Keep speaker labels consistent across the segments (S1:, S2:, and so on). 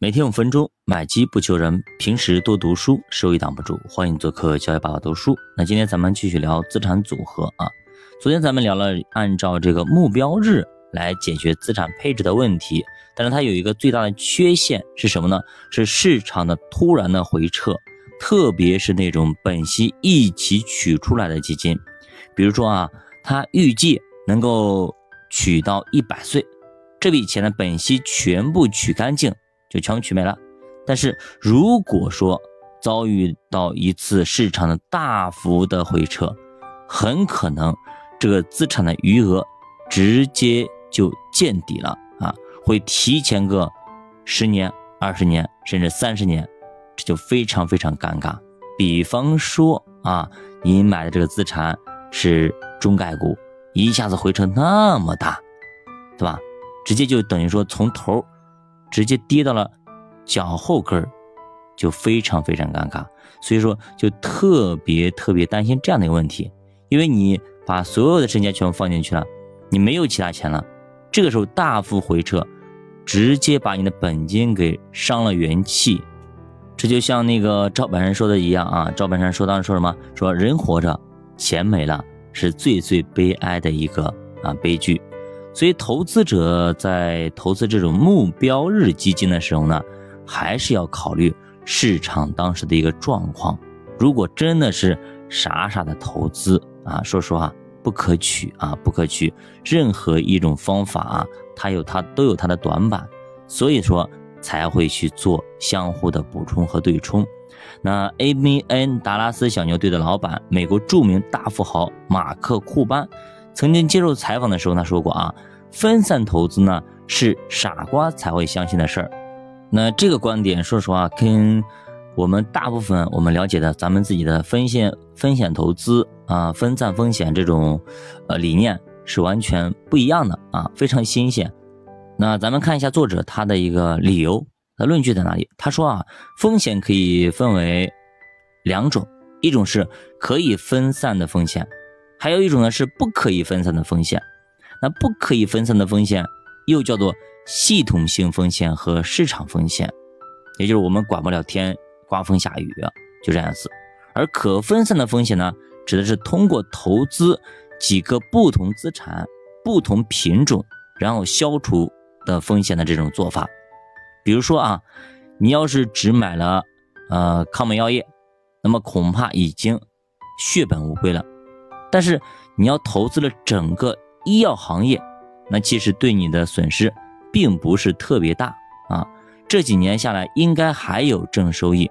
S1: 每天五分钟，买基不求人。平时多读书，收益挡不住。欢迎做客教育爸爸读书。那今天咱们继续聊资产组合啊。昨天咱们聊了按照这个目标日来解决资产配置的问题，但是它有一个最大的缺陷是什么呢？是市场的突然的回撤，特别是那种本息一起取出来的基金，比如说啊，它预计能够取到一百岁，这笔钱的本息全部取干净。就全部取没了，但是如果说遭遇到一次市场的大幅的回撤，很可能这个资产的余额直接就见底了啊，会提前个十年、二十年甚至三十年，这就非常非常尴尬。比方说啊，你买的这个资产是中概股，一下子回撤那么大，对吧？直接就等于说从头。直接跌到了脚后跟儿，就非常非常尴尬。所以说，就特别特别担心这样的一个问题，因为你把所有的身家全部放进去了，你没有其他钱了，这个时候大幅回撤，直接把你的本金给伤了元气。这就像那个赵本山说的一样啊，赵本山说当时说什么？说人活着，钱没了，是最最悲哀的一个啊悲剧。所以，投资者在投资这种目标日基金的时候呢，还是要考虑市场当时的一个状况。如果真的是傻傻的投资啊，说实话不可取啊，不可取。任何一种方法啊，它有它都有它的短板，所以说才会去做相互的补充和对冲。那 A B N 达拉斯小牛队的老板，美国著名大富豪马克库班。曾经接受采访的时候，他说过啊，分散投资呢是傻瓜才会相信的事儿。那这个观点，说实话，跟我们大部分我们了解的咱们自己的风险风险投资啊，分散风险这种呃理念是完全不一样的啊，非常新鲜。那咱们看一下作者他的一个理由，他论据在哪里？他说啊，风险可以分为两种，一种是可以分散的风险。还有一种呢是不可以分散的风险，那不可以分散的风险又叫做系统性风险和市场风险，也就是我们管不了天，刮风下雨就这样子。而可分散的风险呢，指的是通过投资几个不同资产、不同品种，然后消除的风险的这种做法。比如说啊，你要是只买了呃康美药业，那么恐怕已经血本无归了。但是你要投资了整个医药行业，那其实对你的损失并不是特别大啊。这几年下来应该还有正收益。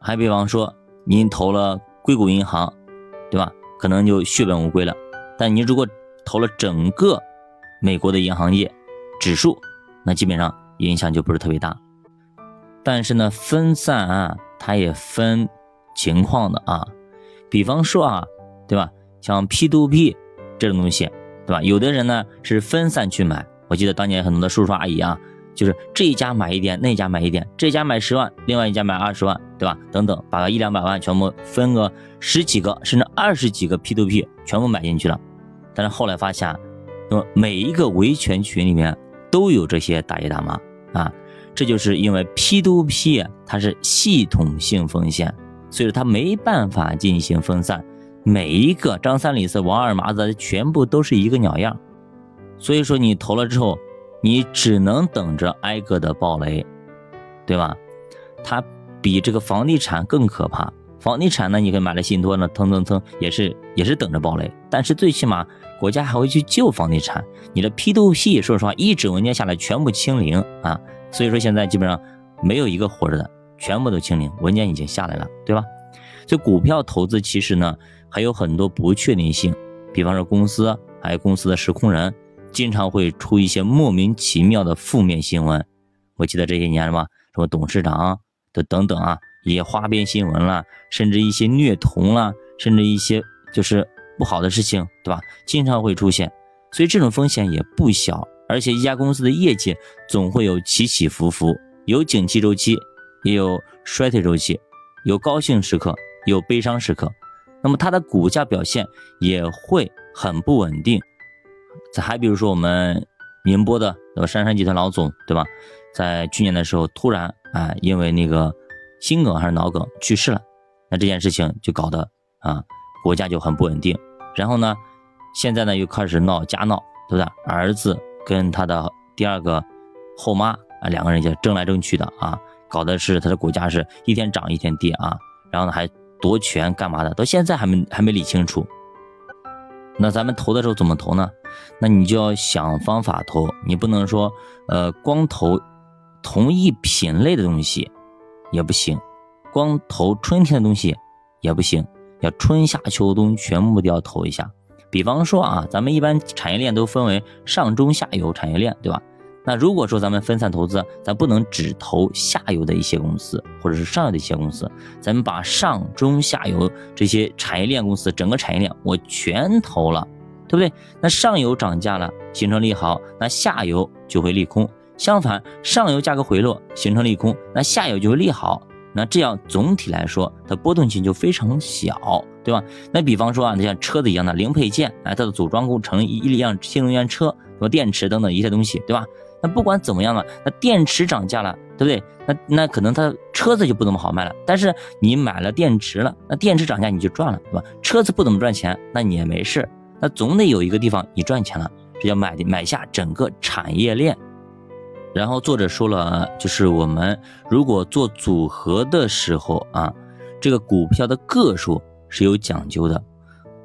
S1: 还比方说，您投了硅谷银行，对吧？可能就血本无归了。但你如果投了整个美国的银行业指数，那基本上影响就不是特别大。但是呢，分散啊，它也分情况的啊。比方说啊，对吧？像 P to P 这种东西，对吧？有的人呢是分散去买。我记得当年很多的叔叔阿姨啊，就是这一家买一点，那一家买一点，这家买十万，另外一家买二十万，对吧？等等，把一两百万全部分个十几个，甚至二十几个 P to P 全部买进去了。但是后来发现，那么每一个维权群里面都有这些大爷大妈啊，这就是因为 P to P 它是系统性风险，所以说它没办法进行分散。每一个张三李四王二麻子全部都是一个鸟样，所以说你投了之后，你只能等着挨个的暴雷，对吧？它比这个房地产更可怕。房地产呢，你可以买了信托呢，蹭蹭蹭也是也是等着暴雷，但是最起码国家还会去救房地产。你的 P to P 说实话一纸文件下来全部清零啊，所以说现在基本上没有一个活着的，全部都清零，文件已经下来了，对吧？所以股票投资其实呢。还有很多不确定性，比方说公司，还有公司的实控人，经常会出一些莫名其妙的负面新闻。我记得这些年什么什么董事长的等等啊，一些花边新闻啦，甚至一些虐童啦，甚至一些就是不好的事情，对吧？经常会出现，所以这种风险也不小。而且一家公司的业绩总会有起起伏伏，有景气周期，也有衰退周期，有高兴时刻，有悲伤时刻。那么它的股价表现也会很不稳定。再还比如说我们宁波的那个杉杉集团老总，对吧？在去年的时候突然啊，因为那个心梗还是脑梗去世了，那这件事情就搞得啊，国家就很不稳定。然后呢，现在呢又开始闹家闹，对不对？儿子跟他的第二个后妈啊，两个人就争来争去的啊，搞的是他的股价是一天涨一天跌啊，然后呢还夺权干嘛的，到现在还没还没理清楚。那咱们投的时候怎么投呢？那你就要想方法投，你不能说呃光投同一品类的东西也不行，光投春天的东西也不行，要春夏秋冬全部都要投一下。比方说啊，咱们一般产业链都分为上中下游产业链，对吧？那如果说咱们分散投资，咱不能只投下游的一些公司，或者是上游的一些公司，咱们把上中下游这些产业链公司整个产业链我全投了，对不对？那上游涨价了，形成利好，那下游就会利空。相反，上游价格回落形成利空，那下游就会利好。那这样总体来说，它波动性就非常小，对吧？那比方说啊，你像车子一样的零配件，哎，它的组装工程一一辆新能源车，什么电池等等一些东西，对吧？那不管怎么样了，那电池涨价了，对不对？那那可能它车子就不怎么好卖了。但是你买了电池了，那电池涨价你就赚了，对吧？车子不怎么赚钱，那你也没事。那总得有一个地方你赚钱了，这叫买买下整个产业链。然后作者说了，就是我们如果做组合的时候啊，这个股票的个数是有讲究的，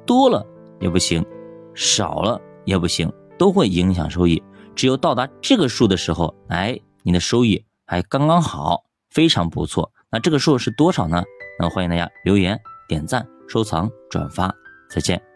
S1: 多了也不行，少了也不行，都会影响收益。只有到达这个数的时候，哎，你的收益还刚刚好，非常不错。那这个数是多少呢？那欢迎大家留言、点赞、收藏、转发，再见。